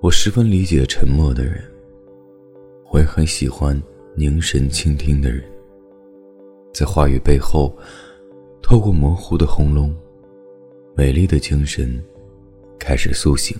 我十分理解沉默的人我也很喜欢凝神倾听的人。在话语背后透过模糊的喉咙美丽的精神开始苏醒。